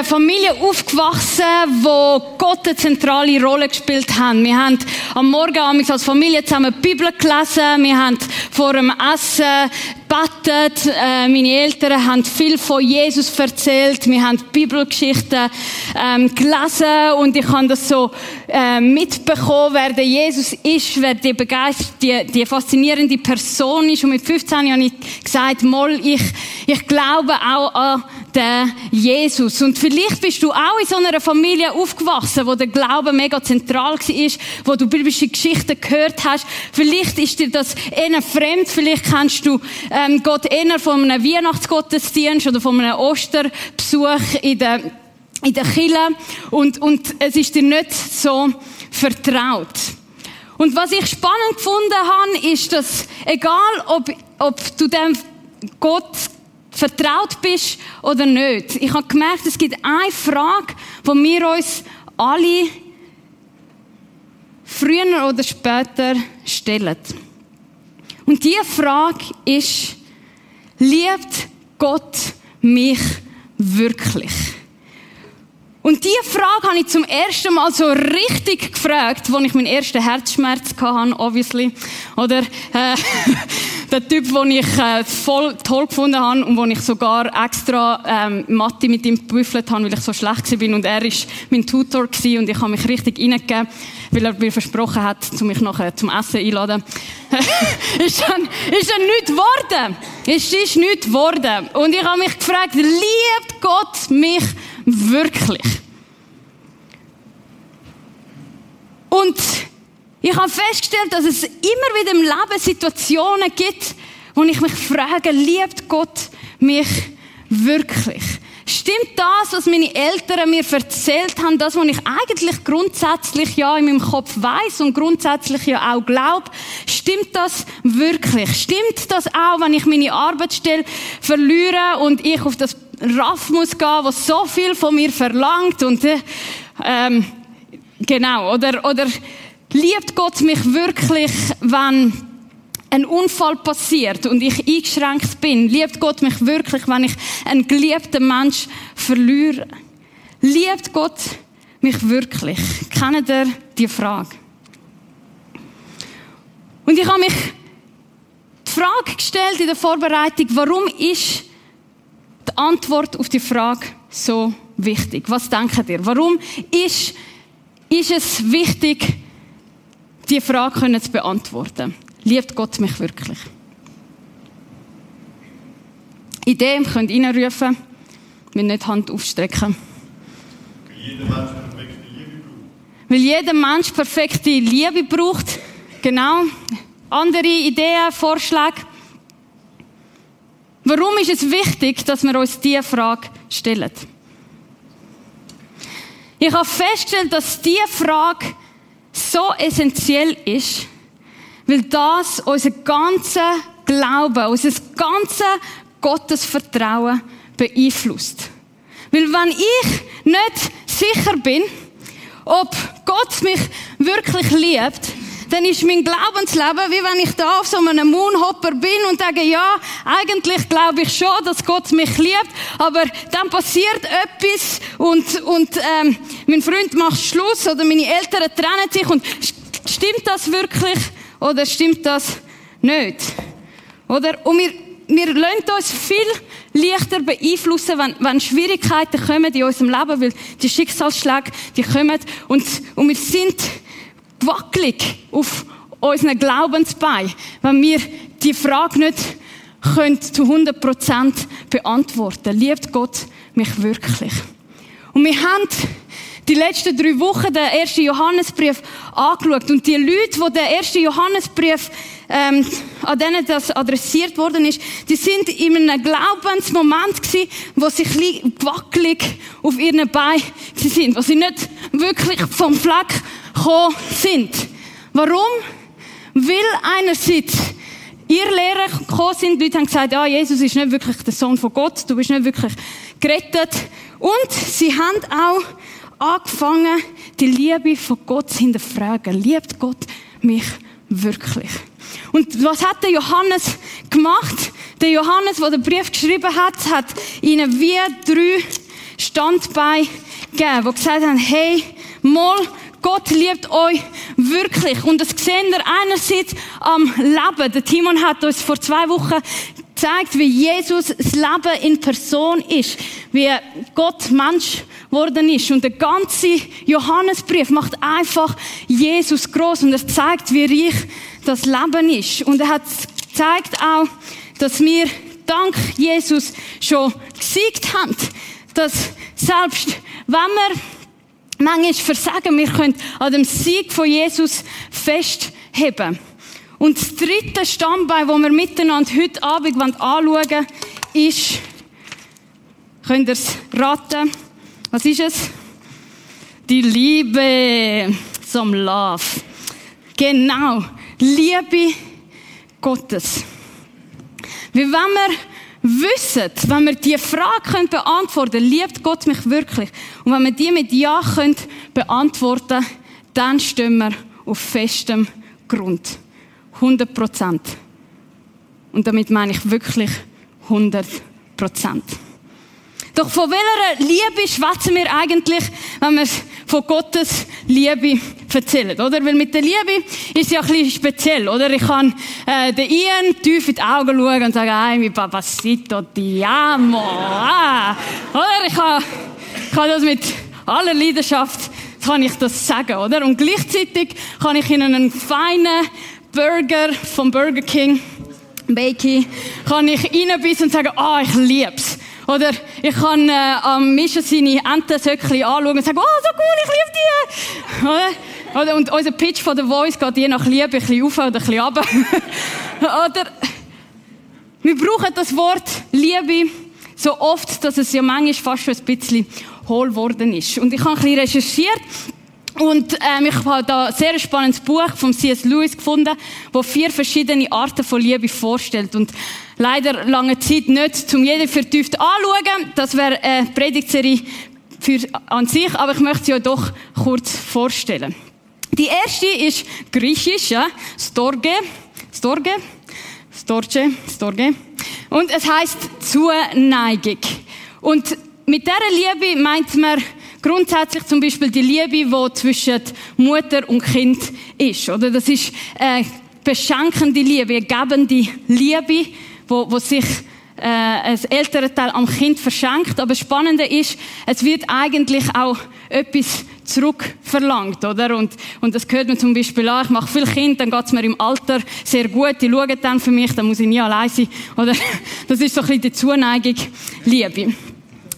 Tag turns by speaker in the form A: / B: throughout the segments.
A: Einer Familie aufgewachsen, wo Gott eine zentrale Rolle gespielt hat. Wir haben am Morgen als Familie zusammen die Bibel gelesen. Wir haben vor dem Essen gebetet. Äh, meine Eltern haben viel von Jesus erzählt. Wir haben Bibelgeschichten ähm, gelesen und ich habe das so äh, mitbekommen, wer der Jesus ist, wer die begeistert, die, die faszinierende Person ist. Und mit 15 habe ich gesagt, Moll, ich, ich glaube auch an den Jesus. Und vielleicht bist du auch in so einer Familie aufgewachsen, wo der Glaube mega zentral war, wo du biblische Geschichten gehört hast. Vielleicht ist dir das eher fremd, vielleicht kennst du ähm, Gott eher von einem Weihnachtsgottesdienst oder von einem Osterbesuch in der, in der Kirche und, und es ist dir nicht so vertraut. Und was ich spannend gefunden habe, ist, dass egal ob, ob du dem Gott vertraut bist oder nicht. Ich habe gemerkt, es gibt eine Frage, die wir uns alle früher oder später stellen. Und diese Frage ist, liebt Gott mich wirklich? Und diese Frage habe ich zum ersten Mal so richtig gefragt, als ich meinen ersten Herzschmerz hatte, obviously. Oder, äh, der Typ, den ich äh, voll toll gefunden habe und wo ich sogar extra ähm, Mathe mit ihm gebüffelt habe, weil ich so schlecht war. Und er war mein Tutor gewesen und ich habe mich richtig reingegeben, weil er mir versprochen hat, um mich nachher zum Essen einzuladen. ist dann, ist nichts geworden. Es ist nichts geworden. Und ich habe mich gefragt, liebt Gott mich wirklich? Und ich habe festgestellt, dass es immer wieder im Leben Situationen gibt, wo ich mich frage, liebt Gott mich wirklich? Stimmt das, was meine Eltern mir erzählt haben, das, was ich eigentlich grundsätzlich ja in meinem Kopf weiß und grundsätzlich ja auch glaube, stimmt das wirklich? Stimmt das auch, wenn ich meine Arbeitsstelle verliere und ich auf das Raff muss gehen, was so viel von mir verlangt und äh, ähm, genau oder oder Liebt Gott mich wirklich, wenn ein Unfall passiert und ich eingeschränkt bin? Liebt Gott mich wirklich, wenn ich einen geliebten Mensch verliere? Liebt Gott mich wirklich? Kennt ihr die Frage? Und ich habe mich die Frage gestellt in der Vorbereitung, warum ist die Antwort auf die Frage so wichtig? Was denkt ihr? Warum ist, ist es wichtig, diese Frage können zu beantworten. Liebt Gott mich wirklich? Ideen könnt ihr reinrufen, wenn nicht Hand aufstrecken. Weil jeder Mensch perfekte Liebe braucht. Genau. Andere Ideen, Vorschläge. Warum ist es wichtig, dass wir uns diese Frage stellen? Ich habe festgestellt, dass diese Frage so essentiell ist, weil das unser ganzer Glaube, unser ganzes Gottesvertrauen beeinflusst. Weil wenn ich nicht sicher bin, ob Gott mich wirklich liebt, dann ist mein Glaubensleben, wie wenn ich da auf so einem Moonhopper bin und sage, ja, eigentlich glaube ich schon, dass Gott mich liebt, aber dann passiert etwas und, und ähm, mein Freund macht Schluss oder meine Eltern trennen sich und stimmt das wirklich oder stimmt das nicht? Oder? Und wir, wir lassen uns viel leichter beeinflussen, wenn, wenn Schwierigkeiten kommen in unserem Leben, weil die Schicksalsschläge, die kommen und, und wir sind wackelig auf unseren Glaubensbein, wenn wir die Frage nicht können zu 100% beantworten. Liebt Gott mich wirklich? Und wir haben die letzten drei Wochen den ersten Johannesbrief angeschaut. Und die Leute, die den ersten Johannesbrief, ähm, an denen das adressiert worden ist, die sind in einem Glaubensmoment gewesen, wo sie ein wackelig auf ihren Beinen sind, wo sie nicht wirklich vom Fleck gekommen sind. Warum? Weil einerseits ihr Lehrer gekommen sind, die Leute haben gesagt, ja, Jesus ist nicht wirklich der Sohn von Gott, du bist nicht wirklich gerettet. Und sie haben auch angefangen, die Liebe von Gott zu hinterfragen. Liebt Gott mich wirklich? Und was hat der Johannes gemacht? Der Johannes, der den Brief geschrieben hat, hat ihnen wie drei Standbein gegeben, die gesagt haben, hey, mal, Gott liebt euch wirklich. Und das sehen wir einerseits am Leben. Der Timon hat uns vor zwei Wochen gezeigt, wie Jesus das Leben in Person ist. Wie Gott Mensch geworden ist. Und der ganze Johannesbrief macht einfach Jesus groß und er zeigt, wie reich das Leben ist. Und er hat zeigt auch, dass wir dank Jesus schon gesiegt haben. Dass selbst wenn wir manchmal versagen, wir können an dem Sieg von Jesus festheben. Und das dritte Stammbein, das wir miteinander heute Abend anschauen wollen, ist, könnt ihr es raten? Was ist es? Die Liebe zum Love. Genau. Liebe Gottes. Wie wenn wir wissen, wenn wir diese Frage beantworten können, liebt Gott mich wirklich? Und wenn wir die mit Ja können beantworten dann stehen wir auf festem Grund. 100 Prozent. Und damit meine ich wirklich 100 Prozent. Doch von welcher Liebe schwätzen wir eigentlich, wenn wir von Gottes Liebe erzählen, oder? Weil mit der Liebe ist ja ein bisschen speziell, oder? Ich kann äh, den Ian tief in die Augen schauen und sagen, ay, mi papacito ti amo. Ah. Oder? Ich kann, ich kann das mit aller Leidenschaft kann ich das sagen, oder? Und gleichzeitig kann ich Ihnen einen feinen Burger vom Burger King, Bakey, kann ich reinbissen und sagen, ah, oh, ich lieb's. Oder ich kann äh, am Mischen seine Entensöckchen anschauen und sagen, oh, so cool, ich liebe die. Oder? Und unser Pitch von der Voice geht je nach Liebe ein bisschen auf oder ein bisschen runter. oder wir brauchen das Wort Liebe so oft, dass es ja manchmal fast schon ein bisschen hohl geworden ist. Und ich habe ein bisschen recherchiert und ähm, ich habe da ein sehr spannendes Buch von C.S. Lewis gefunden, wo vier verschiedene Arten von Liebe vorstellt. Und leider lange Zeit nicht zum jeden vertieft anschauen. Das wäre eine Predigtserie für an sich, aber ich möchte sie euch doch kurz vorstellen. Die erste ist griechisch, ja, Storge, Storge, Storge, Storge. Und es heißt Zuneigung. Und mit dieser Liebe meint man grundsätzlich zum Beispiel die Liebe, die zwischen Mutter und Kind ist. Oder das ist eine beschenkende Liebe, gebende Liebe, wo, wo sich äh, ein älterer Teil am Kind verschenkt. Aber das Spannende ist, es wird eigentlich auch etwas zurückverlangt, oder? Und, und das gehört mir zum Beispiel an, ich mache viel Kind, dann geht's mir im Alter sehr gut, die schauen dann für mich, dann muss ich nie allein sein, oder? Das ist so ein bisschen die Zuneigung, Liebe.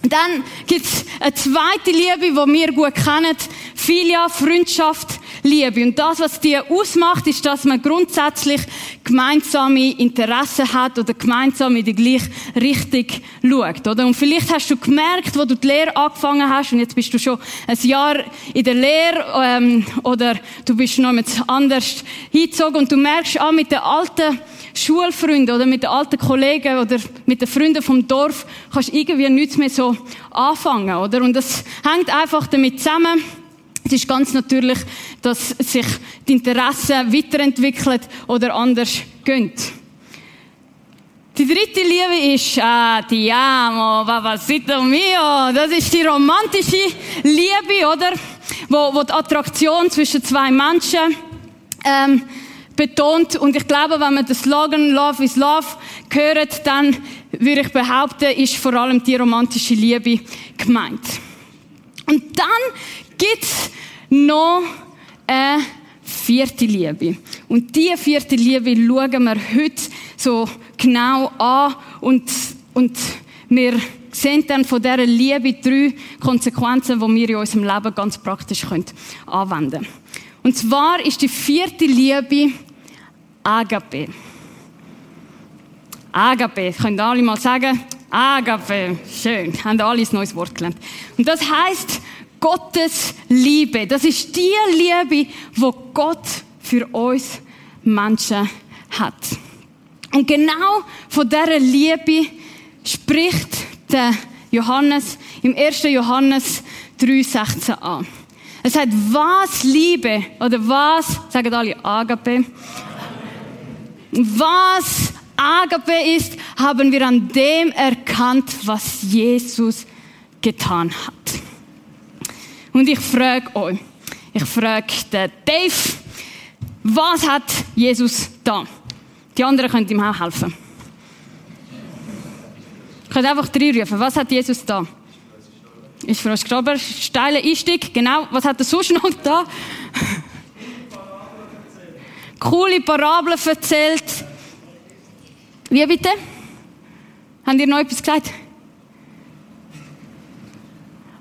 A: Dann gibt's eine zweite Liebe, die wir gut kennen. Filia, Freundschaft, Liebe. Und das, was die ausmacht, ist, dass man grundsätzlich gemeinsame Interessen hat oder gemeinsam in die gleiche Richtung schaut, oder? Und vielleicht hast du gemerkt, wo du die Lehre angefangen hast und jetzt bist du schon ein Jahr in der Lehre, ähm, oder du bist noch mit anders hingezogen und du merkst, ah, mit den alten Schulfreunden oder mit den alten Kollegen oder mit den Freunden vom Dorf kannst du irgendwie nichts mehr so anfangen, oder? Und das hängt einfach damit zusammen, es ist ganz natürlich, dass sich die Interessen weiterentwickeln oder anders gehen. Die dritte Liebe ist, ah, ti amo, papacito mio. Das ist die romantische Liebe, oder? Wo, wo die Attraktion zwischen zwei Menschen, ähm, betont. Und ich glaube, wenn man den Slogan Love is Love hört, dann würde ich behaupten, ist vor allem die romantische Liebe gemeint. Und dann gibt's noch eine vierte Liebe. Und diese vierte Liebe schauen wir heute so genau an und, und wir sehen dann von dieser Liebe drei Konsequenzen, die wir in unserem Leben ganz praktisch anwenden können. Und zwar ist die vierte Liebe Agape. Agape, könnt alle mal sagen? Agape, schön, haben alle ein neues Wort gelernt. Und das heißt Gottes Liebe. Das ist die Liebe, wo Gott für uns Menschen hat. Und genau von dieser Liebe spricht der Johannes im 1. Johannes 3,16 an. Er sagt, was Liebe oder was, sagen alle Agape, was Agape ist, haben wir an dem erkannt, was Jesus getan hat. Und ich frage euch, ich frage den Dave, was hat Jesus da? Die anderen können ihm auch helfen. Ich kann einfach reinrufen. Was hat Jesus da? Ist für uns gestorben. Steiler Einstieg. Genau. Was hat er sonst noch da? Coole Parabeln erzählt. Wie bitte? Habt ihr noch etwas gesagt?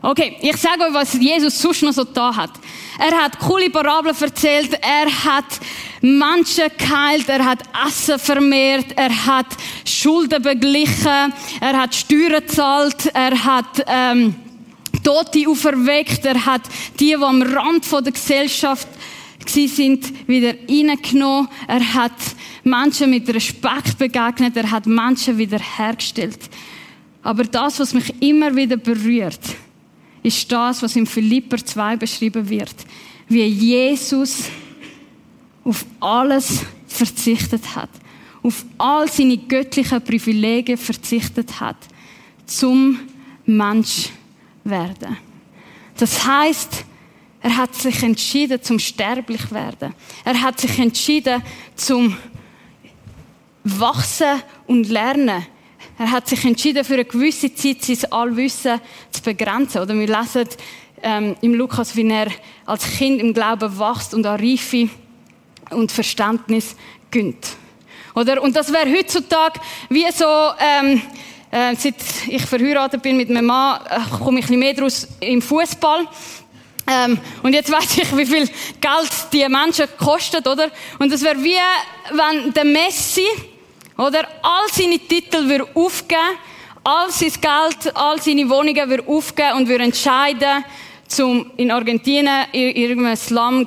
A: Okay, ich sage euch, was Jesus sonst noch so da hat. Er hat coole Parabeln erzählt, er hat Menschen geheilt, er hat Essen vermehrt, er hat Schulden beglichen, er hat Steuern gezahlt, er hat ähm, Tote auferweckt, er hat die, die am Rand der Gesellschaft sind, wieder reingenommen, er hat Menschen mit Respekt begegnet, er hat Menschen wieder hergestellt. Aber das, was mich immer wieder berührt, ist das, was im Philipper 2 beschrieben wird. Wie Jesus auf alles verzichtet hat. Auf all seine göttlichen Privilegien verzichtet hat. Zum Mensch werden. Das heißt, er hat sich entschieden zum sterblich werden. Er hat sich entschieden zum wachsen und lernen. Er hat sich entschieden, für eine gewisse Zeit sein Allwissen zu begrenzen. Oder wir lesen ähm, im Lukas, wie er als Kind im Glauben wächst und an Reife und Verständnis gönnt. Oder? Und das wäre heutzutage wie so, ähm, äh, seit ich verheiratet bin mit meinem Mann, äh, komme ich ein bisschen mehr draus im Fußball. Ähm, und jetzt weiß ich, wie viel Geld die Menschen kosten, oder? Und das wäre wie, wenn der Messi oder? All seine Titel würde aufgeben, all sein Geld, all seine Wohnungen würde aufgeben und würde entscheiden, zum in Argentinien in irgendeinem Slum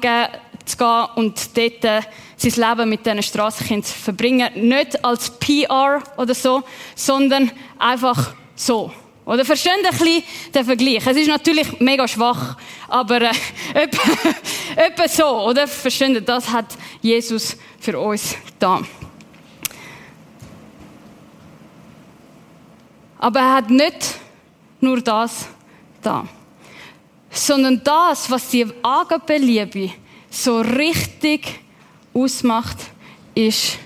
A: zu gehen und dort äh, sein Leben mit diesen Strassenkindern zu verbringen. Nicht als PR oder so, sondern einfach so. Oder versteht ein bisschen den Vergleich? Es ist natürlich mega schwach, aber äh, etwa, so, oder? Versteht Das hat Jesus für uns da. Aber er hat nicht nur das da, sondern das, was die Agape-Liebe so richtig ausmacht, ist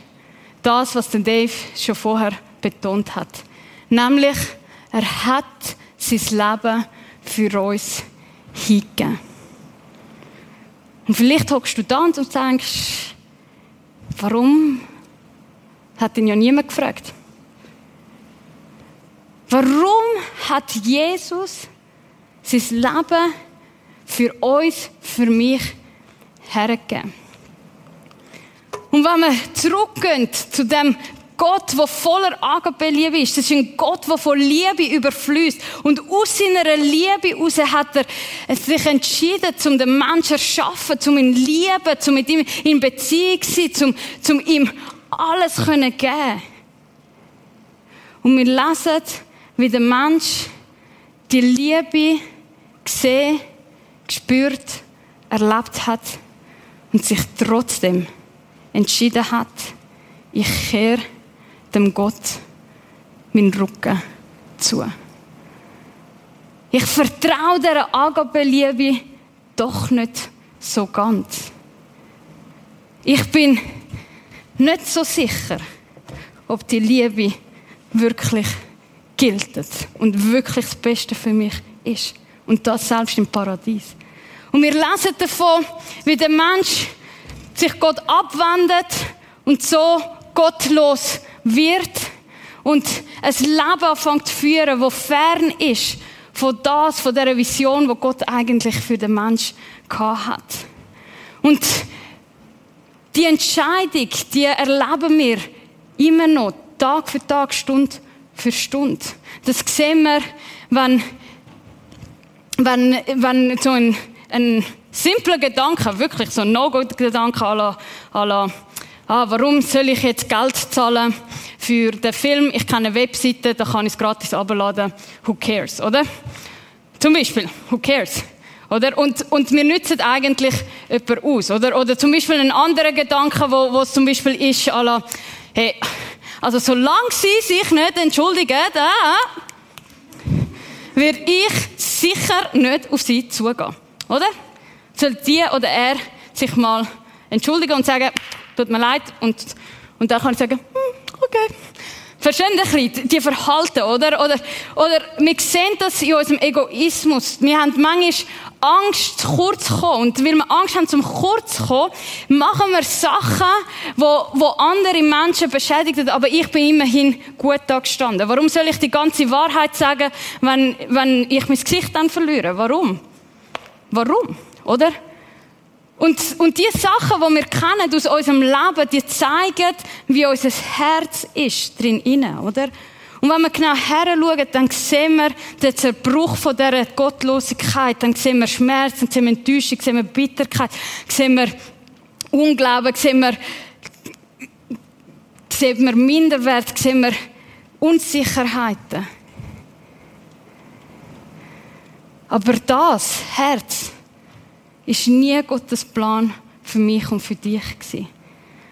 A: das, was der Dave schon vorher betont hat. Nämlich, er hat sein Leben für uns hingegeben. Und vielleicht hockst du da und denkst, warum hat ihn ja niemand gefragt? Warum hat Jesus sein Leben für uns, für mich hergegeben? Und wenn wir zurückgehen zu dem Gott, der voller Agape-Liebe ist. Das ist ein Gott, der von Liebe überfließt. Und aus seiner Liebe heraus hat er sich entschieden, um den Menschen zu schaffen, um ihn zu lieben, um mit ihm in Beziehung zu sein, um, um ihm alles zu geben. Und wir lesen, wie der Mensch die Liebe gesehen, gespürt, erlebt hat und sich trotzdem entschieden hat, ich kehre dem Gott meinen Rücken zu. Ich vertraue der Agape-Liebe doch nicht so ganz. Ich bin nicht so sicher, ob die Liebe wirklich gilt und wirklich das Beste für mich ist. Und das selbst im Paradies. Und wir lesen davon, wie der Mensch sich Gott abwendet und so gottlos wird und ein Leben anfängt zu führen, das fern ist von das, von der Vision, die Gott eigentlich für den Mensch hat. Und die Entscheidung, die erleben wir immer noch, Tag für Tag, Stunde für Stunde. Das sehen wir, wenn, wenn, wenn so ein, ein simpler Gedanke, wirklich so ein No-Go-Gedanke à la, à la ah, warum soll ich jetzt Geld zahlen für den Film? Ich kenne eine Webseite, da kann ich es gratis abladen. Who cares, oder? Zum Beispiel, who cares? Oder? Und, und wir nützen eigentlich jemand aus, oder? Oder zum Beispiel ein anderer Gedanke, wo, wo es zum Beispiel ist, à la, hey, also solange sie sich nicht entschuldigen, äh, werde ich sicher nicht auf sie zugehen. Oder? Soll die oder er sich mal entschuldigen und sagen, tut mir leid, und, und dann kann ich sagen, hm, okay. Verstehen ein bisschen, die Verhalten, oder? Oder, oder wir sehen das in unserem Egoismus. Wir haben manchmal Angst, zu kurz zu kommen. Und weil wir Angst haben, zum kurz zu kommen, machen wir Sachen, wo, wo andere Menschen beschädigen, aber ich bin immerhin gut da gestanden. Warum soll ich die ganze Wahrheit sagen, wenn, wenn ich mein Gesicht dann verliere? Warum? Warum? Oder? Und, und die Sachen, die wir kennen aus unserem Leben, die zeigen, wie unser Herz ist drin inne, oder? Und wenn wir genau heranschauen, dann sehen wir den Zerbruch von dieser Gottlosigkeit, dann sehen wir Schmerz, dann sehen wir Enttäuschung, sehen wir Bitterkeit, sehen wir Unglauben, sehen wir, sehen wir Minderwert, sehen wir Unsicherheiten. Aber das Herz, ist nie Gottes Plan für mich und für dich gewesen.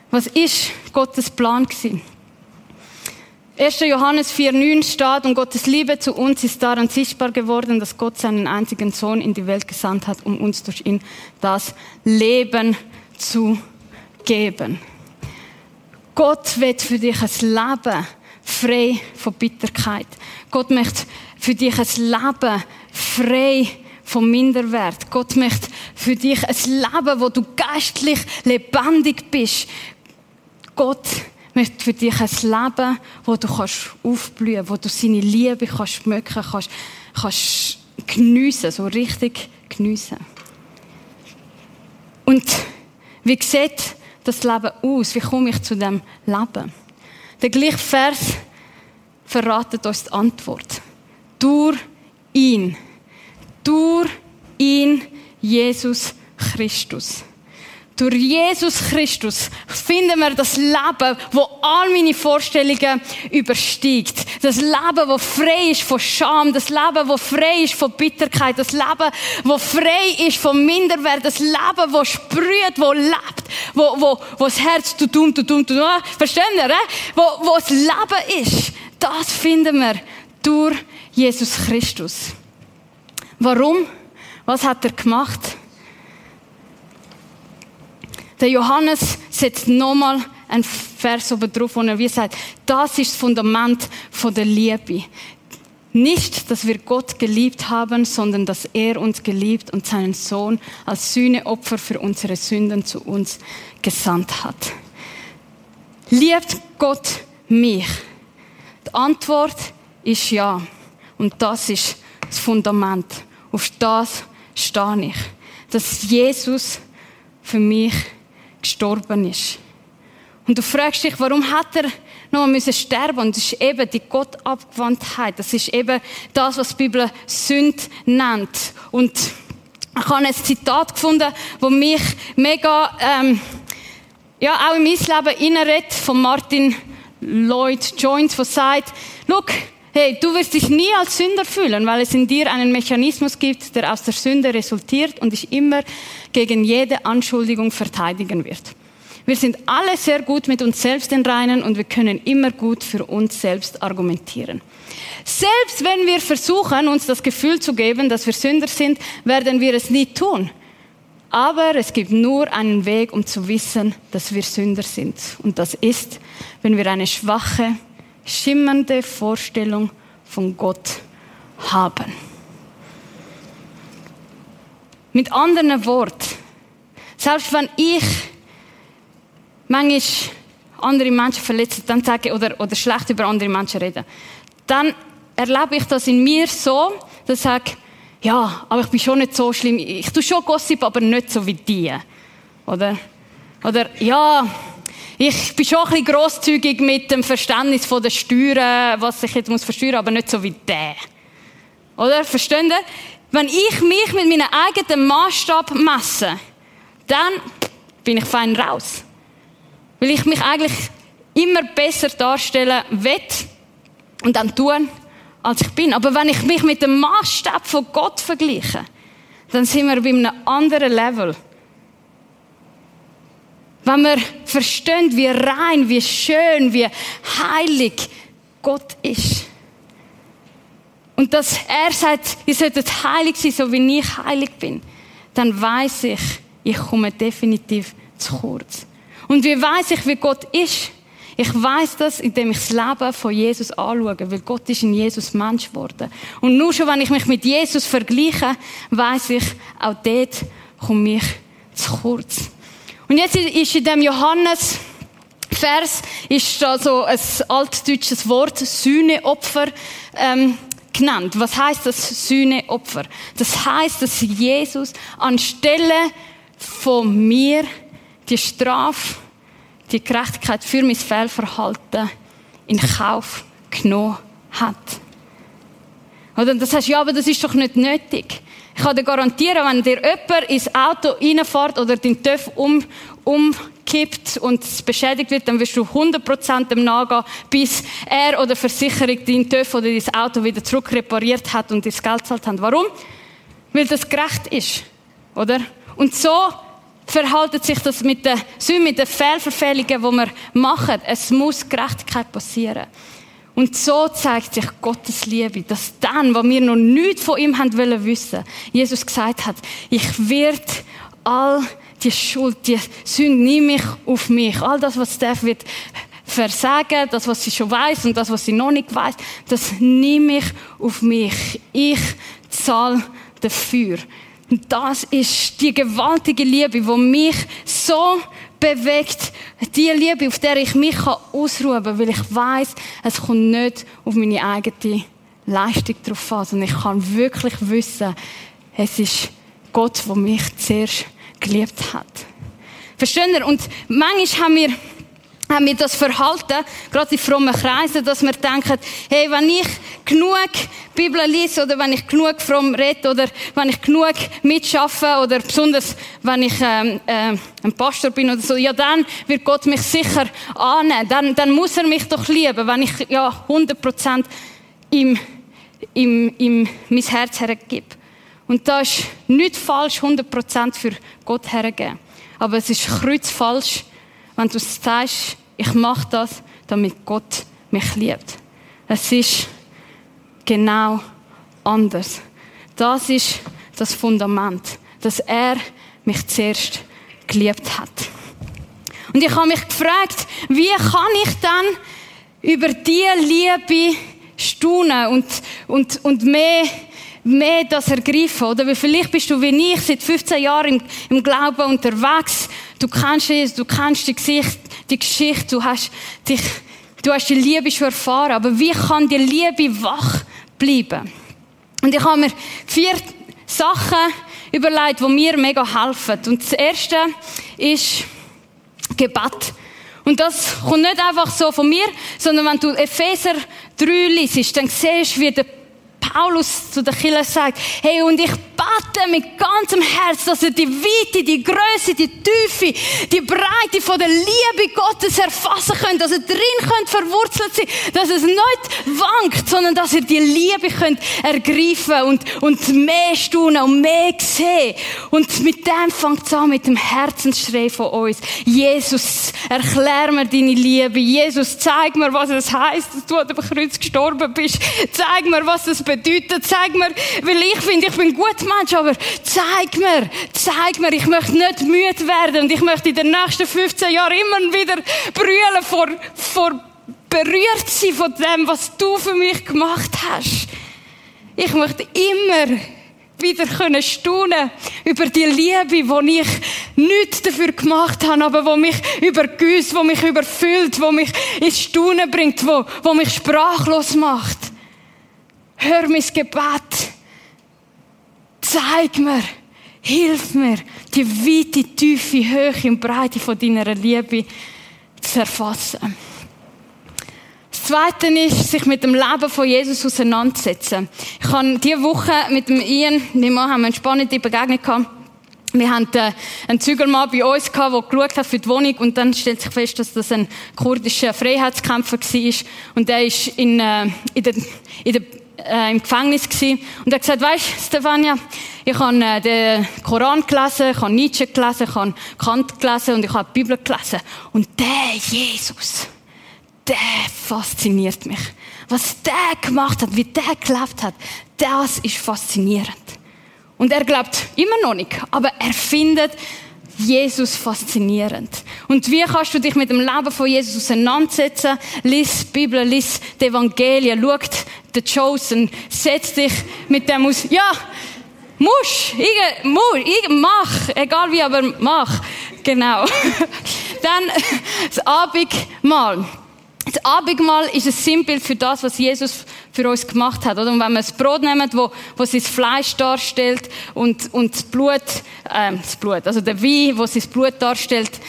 A: Was ist Gottes Plan gewesen? 1. Johannes 4,9 steht, und Gottes Liebe zu uns ist daran sichtbar geworden, dass Gott seinen einzigen Sohn in die Welt gesandt hat, um uns durch ihn das Leben zu geben. Gott wird für dich ein Leben frei von Bitterkeit. Gott möchte für dich ein Leben frei vom Minderwert. Gott möchte für dich ein Leben, wo du geistlich lebendig bist. Gott möchte für dich ein Leben, wo du kannst aufblühen, wo du seine Liebe kannst schmecken, kannst, kannst geniessen, so richtig geniessen. Und wie sieht das Leben aus? Wie komme ich zu dem Leben? Der gleiche Vers verratet uns die Antwort. Durch ihn durch ihn, Jesus Christus. Durch Jesus Christus finden wir das Leben, wo all meine Vorstellungen übersteigt. Das Leben, wo frei ist von Scham. Das Leben, wo frei ist von Bitterkeit. Das Leben, wo frei ist von Minderwert. Das Leben, wo sprüht, wo lebt. Wo, wo, wo das Herz tut, tut, tut, tut, tut. Verstehen ihr? Eh? Wo, wo das Leben ist. Das finden wir durch Jesus Christus. Warum? Was hat er gemacht? Der Johannes setzt nochmal ein Vers oben drauf, wo er wie sagt, das ist das Fundament von der Liebe. Nicht, dass wir Gott geliebt haben, sondern dass er uns geliebt und seinen Sohn als Sühneopfer für unsere Sünden zu uns gesandt hat. Liebt Gott mich? Die Antwort ist ja. Und das ist das Fundament. Auf das stehe ich. Dass Jesus für mich gestorben ist. Und du fragst dich, warum hat er noch müssen sterben? Und das ist eben die Gottabgewandtheit. Das ist eben das, was die Bibel Sünd nennt. Und ich habe ein Zitat gefunden, wo mich mega, ähm, ja, auch in mein Leben inneret, von Martin Lloyd Jones, der sagt, look, Hey, du wirst dich nie als Sünder fühlen, weil es in dir einen Mechanismus gibt, der aus der Sünde resultiert und dich immer gegen jede Anschuldigung verteidigen wird. Wir sind alle sehr gut mit uns selbst in Reinen und wir können immer gut für uns selbst argumentieren. Selbst wenn wir versuchen, uns das Gefühl zu geben, dass wir Sünder sind, werden wir es nie tun. Aber es gibt nur einen Weg, um zu wissen, dass wir Sünder sind. Und das ist, wenn wir eine schwache, schimmernde Vorstellung von Gott haben. Mit anderen Worten, selbst wenn ich manchmal andere Menschen verletze, dann sage oder, oder schlecht über andere Menschen rede, dann erlebe ich das in mir so, dass ich sage, ja, aber ich bin schon nicht so schlimm. Ich tue schon Gossip, aber nicht so wie die. Oder? Oder, ja, ich bin schon ein bisschen grosszügig mit dem Verständnis von der Steuern, was ich jetzt muss versteuern, aber nicht so wie der. Oder? Verstehen ihr? Wenn ich mich mit meinem eigenen Maßstab messe, dann bin ich fein raus. Weil ich mich eigentlich immer besser darstellen will und dann tun, als ich bin. Aber wenn ich mich mit dem Maßstab von Gott vergleiche, dann sind wir bei einem anderen Level. Wenn wir verstehen, wie rein, wie schön, wie heilig Gott ist. und dass er sagt, ihr solltet heilig sein, so wie ich heilig bin, dann weiß ich, ich komme definitiv zu kurz. Und wie weiß ich, wie Gott ist? Ich weiß das, indem ich das Leben von Jesus anschaue, weil Gott ist in Jesus Mensch geworden. Und nur schon, wenn ich mich mit Jesus vergleiche, weiß ich, auch dort komme ich zu kurz. Und jetzt ist in dem Johannes Vers ist da so ein altdeutsches Wort Sühneopfer ähm, genannt. Was heißt das Sühneopfer? Das heißt, dass Jesus anstelle von mir die Strafe die Gerechtigkeit für mein Fehlverhalten in Kauf genommen hat. Oder das heißt, ja, aber das ist doch nicht nötig. Ich kann dir garantieren, wenn dir jemand ins Auto reinfährt oder den TÜV um, umkippt und es beschädigt wird, dann wirst du 100% dem nachgehen, bis er oder Versicherung dein TÜV oder dein Auto wieder zurück repariert hat und dir das Geld zahlt hat. Warum? Weil das gerecht ist. Oder? Und so verhaltet sich das mit den Sünden, mit den Fehlverfehlungen, die wir machen. Es muss Gerechtigkeit passieren. Und so zeigt sich Gottes Liebe, dass dann, wo wir noch nichts von ihm haben wollen wissen, Jesus gesagt hat, ich werde all die Schuld, die Sünde nehme ich auf mich. All das, was Steph wird versagen, das, was sie schon weiß und das, was sie noch nicht weiß, das nehme ich auf mich. Ich zahle dafür. Und das ist die gewaltige Liebe, die mich so bewegt. Die Liebe, auf der ich mich ausruhen kann, weil ich weiß, es kommt nicht auf meine eigene Leistung drauf an, sondern ich kann wirklich wissen, es ist Gott, der mich zuerst geliebt hat. Verstehen? Und manchmal haben wir haben wir das Verhalten, gerade in frommen Kreisen, dass wir denken, hey, wenn ich genug Bibel lese oder wenn ich genug fromm rede oder wenn ich genug mitschaffe oder besonders wenn ich ähm, äh, ein Pastor bin oder so, ja, dann wird Gott mich sicher annehmen. Dann, dann muss er mich doch lieben, wenn ich ja 100 Prozent ihm, ihm, ihm mein Herz hergebe. Und da ist nicht falsch, 100 Prozent für Gott hergeben. Aber es ist kreuzfalsch, wenn du sagst, ich mache das, damit Gott mich liebt. Es ist genau anders. Das ist das Fundament, dass er mich zuerst geliebt hat. Und ich habe mich gefragt, wie kann ich dann über diese Liebe staunen und, und, und mehr mehr das ergreifen, oder? Weil vielleicht bist du wie ich seit 15 Jahren im, im Glauben unterwegs. Du kennst Jesus, du kennst die Geschichte, die Geschichte, du hast dich, du hast die Liebe schon erfahren. Aber wie kann die Liebe wach bleiben? Und ich habe mir vier Sachen überlegt, die mir mega helfen. Und das erste ist Gebet. Und das kommt nicht einfach so von mir, sondern wenn du Epheser 3 liest, dann siehst du, wie der Paulus zu der Killer sagt, hey, und ich bete mit ganzem Herz, dass ihr die Weite, die Größe, die Tiefe, die Breite von der Liebe Gottes erfassen könnt, dass ihr drin könnt verwurzelt sein, dass es nicht wankt, sondern dass ihr die Liebe könnt ergreifen und, und mehr staunen und mehr sehen. Und mit dem fängt es an, mit dem Herzensschrei von uns. Jesus, erklär mir deine Liebe. Jesus, zeig mir, was es heißt, dass du an dem Kreuz gestorben bist. Zeig mir, was es bedeutet. Zeig mir, weil ich finde, ich bin gut Mensch, aber zeig mir, zeig mir, ich möchte nicht müde werden und ich möchte in den nächsten 15 Jahren immer wieder brüllen vor, vor berührt sein von dem, was du für mich gemacht hast. Ich möchte immer wieder können staunen über die Liebe, die ich nicht dafür gemacht habe, aber wo mich übergüßt, wo mich überfüllt, wo mich ins Staunen bringt, wo, wo mich sprachlos macht. Hör mein Gebet. Zeig mir, hilf mir, die weite, tiefe Höhe und Breite von deiner Liebe zu erfassen. Das Zweite ist, sich mit dem Leben von Jesus auseinandersetzen. Ich habe diese Woche mit dem Ian, mein Mann, haben eine spannende Begegnung gehabt. Wir haben äh, einen Zügelmann bei uns gehabt, der geschaut hat für die Wohnung und dann stellt sich fest, dass das ein kurdischer Freiheitskämpfer war und der ist in, äh, in der, in der äh, im Gefängnis gewesen. und er gesagt, weißt, Stefania, ich habe äh, den Koran gelesen, ich habe Nietzsche gelesen, ich habe Kant gelesen und ich habe die Bibel gelesen. Und der Jesus, der fasziniert mich. Was der gemacht hat, wie der gelebt hat, das ist faszinierend. Und er glaubt immer noch nicht, aber er findet Jesus faszinierend. Und wie kannst du dich mit dem Leben von Jesus auseinandersetzen? Lies die Bibel, lies die Evangelien, schau The Chosen, setz dich mit dem aus. Ja, musst, muss, mach, egal wie, aber mach. Genau. Dann das Abendmahl. Das Abendmahl ist ein Sinnbild für das, was Jesus für uns gemacht hat. Oder? Und wenn wir das Brot nehmen, wo, wo sein Fleisch darstellt und, und das Blut, ähm, das Blut, also der Wein, wo sein Blut darstellt,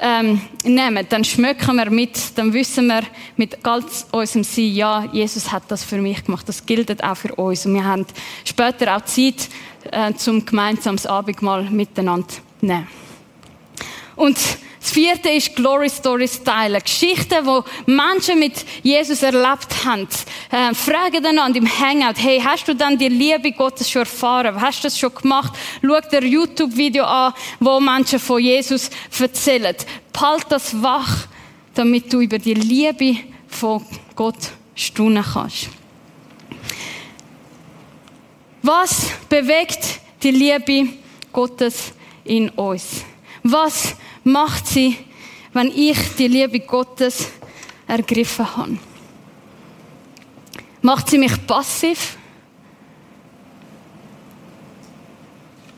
A: ähm, nehmen, dann schmecken wir mit, dann wissen wir mit ganz unserem Sein, ja, Jesus hat das für mich gemacht. Das gilt auch für uns. Und wir haben später auch Zeit äh, zum gemeinsames Abendmahl miteinander nehmen. Und das vierte ist Glory Stories teilen. Geschichten, die Menschen mit Jesus erlebt haben. Äh, fragen einander im Hangout, hey, hast du dann die Liebe Gottes schon erfahren? Hast du das schon gemacht? Schau dir YouTube-Video an, wo Menschen von Jesus erzählen. Halt das wach, damit du über die Liebe von Gott staunen kannst. Was bewegt die Liebe Gottes in uns? Was macht sie, wenn ich die Liebe Gottes ergriffen habe? Macht sie mich passiv?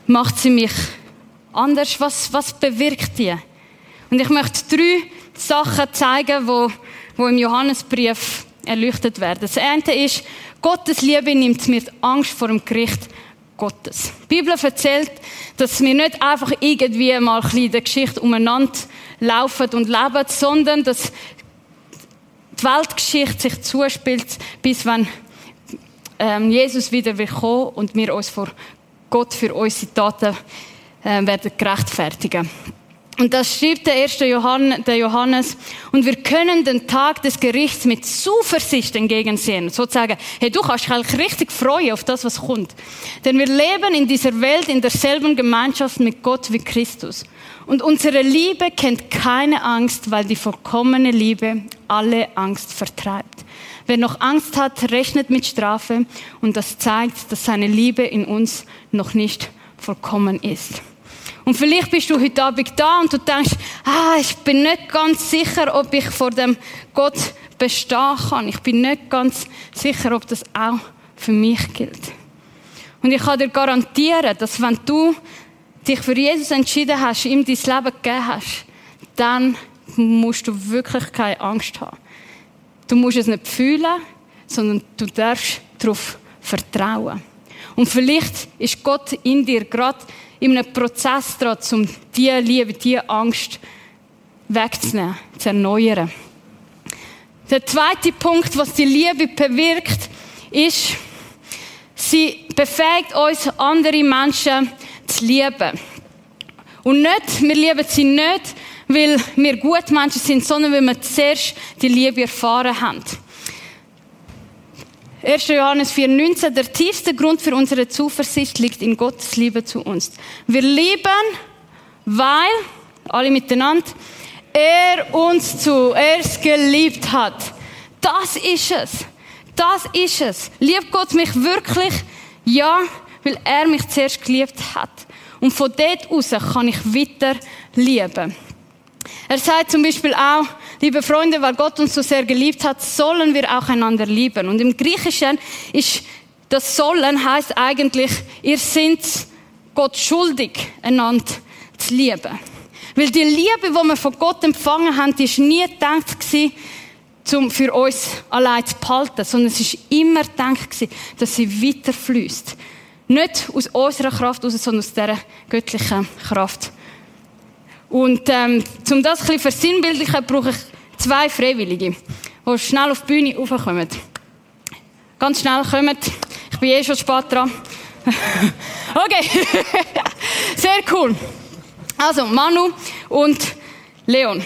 A: Macht sie mich anders? Was, was bewirkt die? Und ich möchte drei Sachen zeigen, wo, wo im Johannesbrief erleuchtet werden. Das eine ist, Gottes Liebe nimmt mir Angst vor dem Gericht Gottes. Die Bibel erzählt, dass wir nicht einfach irgendwie mal ein in der Geschichte umeinander laufen und leben, sondern dass die Weltgeschichte sich zuspielt, bis wenn ähm, Jesus wieder will kommen und wir uns vor Gott für unsere Taten äh, werden gerechtfertigen. Und das schreibt der erste Johannes, der Johannes. Und wir können den Tag des Gerichts mit Zuversicht entgegensehen. Sozusagen, hey, du kannst dich richtig freuen auf das, was kommt. Denn wir leben in dieser Welt in derselben Gemeinschaft mit Gott wie Christus. Und unsere Liebe kennt keine Angst, weil die vollkommene Liebe alle Angst vertreibt. Wer noch Angst hat, rechnet mit Strafe. Und das zeigt, dass seine Liebe in uns noch nicht vollkommen ist. Und vielleicht bist du heute Abend da und du denkst, ah, ich bin nicht ganz sicher, ob ich vor dem Gott bestehen kann. Ich bin nicht ganz sicher, ob das auch für mich gilt. Und ich kann dir garantieren, dass wenn du dich für Jesus entschieden hast, ihm dein Leben gegeben hast, dann musst du wirklich keine Angst haben. Du musst es nicht fühlen, sondern du darfst darauf vertrauen. Und vielleicht ist Gott in dir gerade in einem Prozess dran, um diese Liebe, diese Angst wegzunehmen, zu erneuern. Der zweite Punkt, was die Liebe bewirkt, ist, sie befähigt uns, andere Menschen zu lieben. Und nicht, wir lieben sie nicht, weil wir gute Menschen sind, sondern weil wir zuerst die Liebe erfahren haben. 1. Johannes 4,19, der tiefste Grund für unsere Zuversicht liegt in Gottes Liebe zu uns. Wir lieben, weil, alle miteinander, er uns zuerst geliebt hat. Das ist es. Das ist es. Liebt Gott mich wirklich? Ja, weil er mich zuerst geliebt hat. Und von dort aus kann ich weiter lieben. Er sagt zum Beispiel auch, liebe Freunde, weil Gott uns so sehr geliebt hat, sollen wir auch einander lieben. Und im Griechischen ist das sollen heißt eigentlich, ihr seid Gott schuldig, einander zu lieben. Weil die Liebe, die wir von Gott empfangen haben, die ist nie gedacht gewesen, um für uns allein zu behalten, sondern es ist immer gedacht gewesen, dass sie weiterfließt. Nicht aus unserer Kraft sondern aus dieser göttlichen Kraft und ähm, um das ein bisschen versinnbildlichen, brauche ich zwei Freiwillige, die schnell auf die Bühne raufkommen. Ganz schnell kommen. Ich bin eh schon spät dran. okay. Sehr cool. Also, Manu und Leon.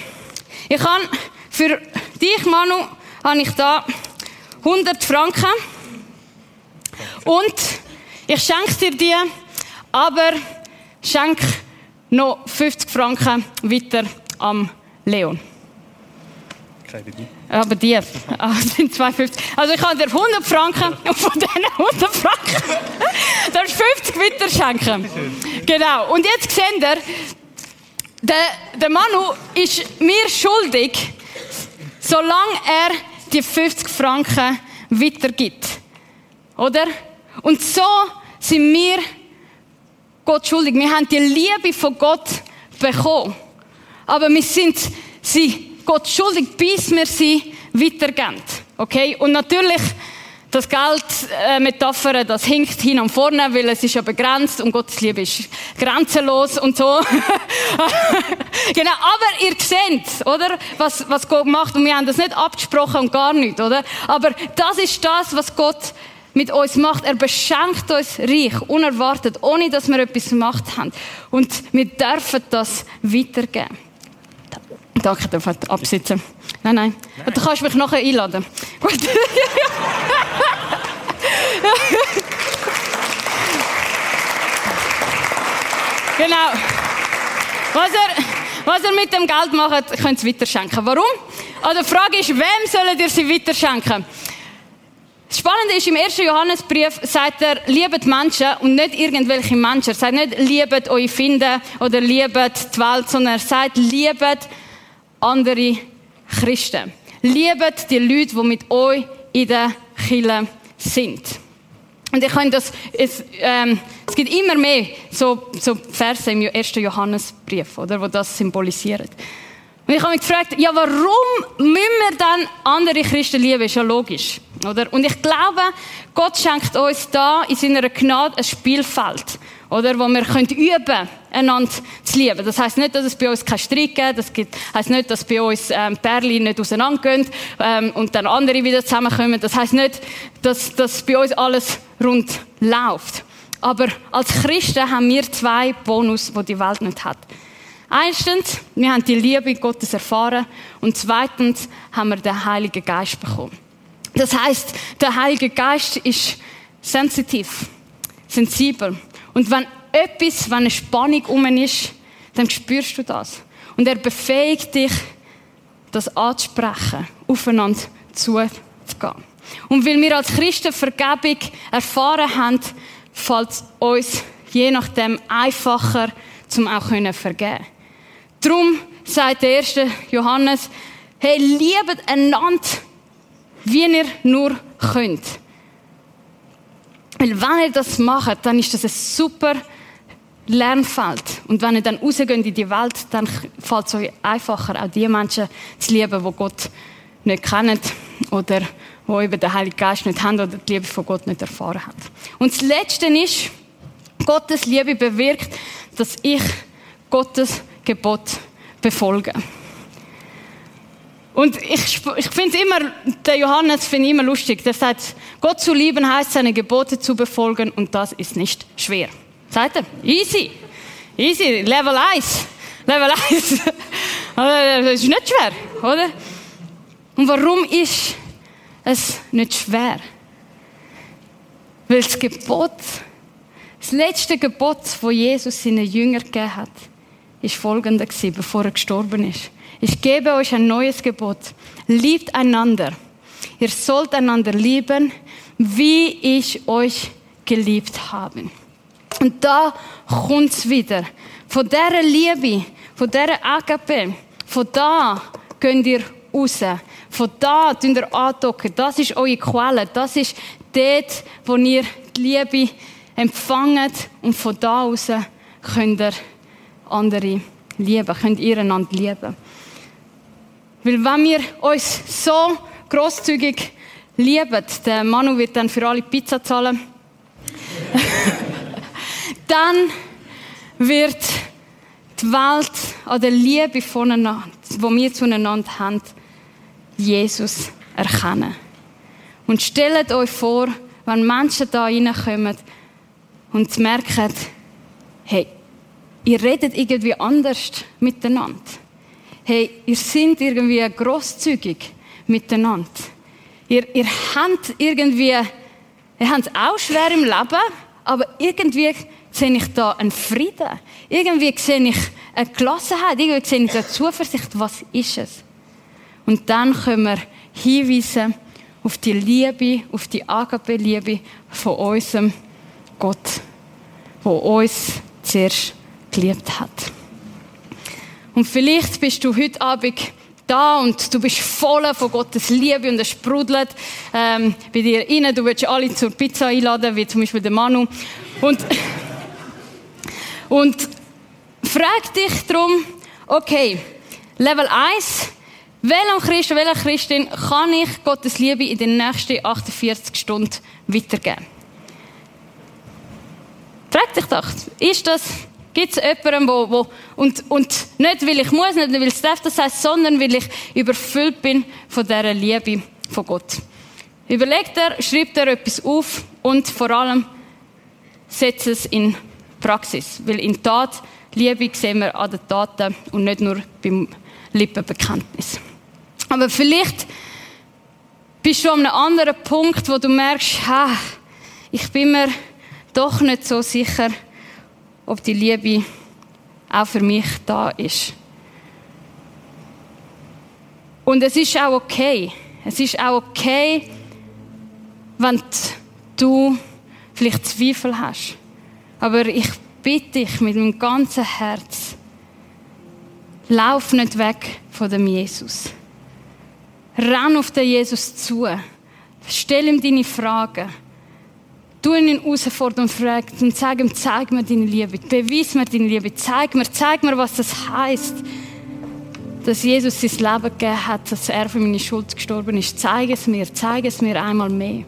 A: Ich habe für dich, Manu, habe ich da 100 Franken. Und ich schenke dir die, aber schenke noch 50 Franken weiter am Leon. Aber die ah, sind 250. Also ich kann dir 100 Franken und von diesen 100 Franken darfst 50 weiter schenken. Genau. Und jetzt seht ihr, der, der Manu ist mir schuldig, solange er die 50 Franken weitergibt. Oder? Und so sind wir Gott schuldig. Wir haben die Liebe von Gott bekommen. Aber wir sind sie Gott schuldig, bis wir sie weitergeben. Okay? Und natürlich, das Geld, äh, Metapher, das hinkt hin und vorne, weil es ist ja begrenzt und Gottes Liebe ist grenzenlos und so. genau, aber ihr seht, oder? Was, was Gott macht und wir haben das nicht abgesprochen und gar nicht, oder? Aber das ist das, was Gott mit uns macht. Er beschenkt uns reich, unerwartet, ohne dass wir etwas gemacht haben. Und wir dürfen das weitergeben. Danke, darf absitzen. Nein, nein. nein. Du kannst mich nachher einladen. Gut. genau. Was er, was er mit dem Geld macht, könnt ihr weiterschenken. Warum? Also die Frage ist, wem sollen ihr sie weiterschenken? Das Spannende ist, im ersten Johannesbrief sagt er, liebet Menschen und nicht irgendwelche Menschen. Er sagt nicht, liebet eure Finde oder liebet die Welt, sondern er sagt, liebet andere Christen. Liebet die Leute, die mit euch in der Kirche sind. Und ich kann das, es, ähm, es gibt immer mehr so, so Verse im ersten Johannesbrief, oder, wo das symbolisieren. Und ich habe mich gefragt, ja, warum müssen wir dann andere Christen lieben? Ist ja logisch, oder? Und ich glaube, Gott schenkt uns da in seiner Gnade ein Spielfeld, oder? Wo wir können üben, einander zu lieben. Das heißt nicht, dass es bei uns keinen Streit gibt. Das heißt nicht, dass bei uns ähm, Perli nicht auseinandergehen ähm, und dann andere wieder zusammenkommen. Das heißt nicht, dass, dass bei uns alles rund läuft. Aber als Christen haben wir zwei Bonus, die die Welt nicht hat. Erstens, wir haben die Liebe Gottes erfahren und zweitens haben wir den Heiligen Geist bekommen. Das heißt, der Heilige Geist ist sensitiv, sensibel. Und wenn etwas, wenn eine Spannung um ist, dann spürst du das. Und er befähigt dich, das anzusprechen, aufeinander zuzugehen. Und weil wir als Christen Vergebung erfahren haben, fällt es uns je nachdem einfacher, zum auch vergeben Darum sagt der erste Johannes, hey, liebet einander, wie ihr nur könnt. Weil wenn ihr das macht, dann ist das ein super Lernfeld. Und wenn ihr dann rausgeht in die Welt, dann fällt es euch einfacher, auch die Menschen zu lieben, die Gott nicht kennen oder die eben den Heiligen Geist nicht haben oder die Liebe von Gott nicht erfahren haben. Und das Letzte ist, Gottes Liebe bewirkt, dass ich Gottes Gebot befolgen. Und ich, ich finde immer, der Johannes finde immer lustig. Der sagt, Gott zu lieben heißt, seine Gebote zu befolgen und das ist nicht schwer. Sagt er? Easy. Easy. Level 1. Level 1. das ist nicht schwer, oder? Und warum ist es nicht schwer? Weil das Gebot, das letzte Gebot, das Jesus seinen Jüngern gegeben hat, ist folgender gewesen, bevor er gestorben ist. Ich gebe euch ein neues Gebot. Liebt einander. Ihr sollt einander lieben, wie ich euch geliebt habe. Und da kommt's wieder. Von dieser Liebe, von dieser Agape, von da könnt ihr raus. Von da könnt ihr andocken. Das ist eure Quelle. Das ist dort, wo ihr die Liebe empfangt. Und von da aus könnt ihr andere lieben, könnt ihr einander lieben. Weil wenn wir uns so großzügig lieben, der Manu wird dann für alle Pizza zahlen, dann wird die Welt an der Liebe voneinander, die wir zueinander haben, Jesus erkennen. Und stellt euch vor, wenn Menschen da reinkommen und merken, hey, ihr redet irgendwie anders miteinander. Hey, ihr seid irgendwie großzügig miteinander. Ihr, ihr habt irgendwie, ihr habt es auch schwer im Leben, aber irgendwie sehe ich da einen Frieden. Irgendwie sehe ich eine Gelassenheit. Irgendwie sehe ich da Zuversicht. Was ist es? Und dann können wir hinweisen auf die Liebe, auf die Agape-Liebe von unserem Gott, wo uns zuerst geliebt hat. Und vielleicht bist du heute Abend da und du bist voll von Gottes Liebe und es sprudelt ähm, bei dir rein. Du willst alle zur Pizza einladen, wie zum Beispiel der Manu. Und, und frag dich darum, okay, Level 1, welchem Christ, welcher Christin kann ich Gottes Liebe in den nächsten 48 Stunden weitergeben? Frag dich doch, ist das Gibt es jemanden, wo, wo, und, und nicht, weil ich muss, nicht, weil es darf das heißt, sondern weil ich überfüllt bin von dieser Liebe von Gott. Überlegt er, schreibt er etwas auf und vor allem setzt es in Praxis. Weil in Tat, Liebe sehen wir an den Taten und nicht nur beim Lippenbekenntnis. Aber vielleicht bist du an einem anderen Punkt, wo du merkst, ha, ich bin mir doch nicht so sicher, ob die Liebe auch für mich da ist. Und es ist auch okay. Es ist auch okay, wenn du vielleicht Zweifel hast. Aber ich bitte dich mit meinem ganzen Herz, lauf nicht weg von dem Jesus. Renn auf den Jesus zu. Stell ihm deine Fragen. Du ihn herausfordern und frag und sag ihm, zeig mir deine Liebe, beweis mir deine Liebe, zeig mir, zeig mir, was das heißt, dass Jesus sein Leben gegeben hat, dass er für meine Schuld gestorben ist. Zeig es mir, zeig es mir einmal mehr.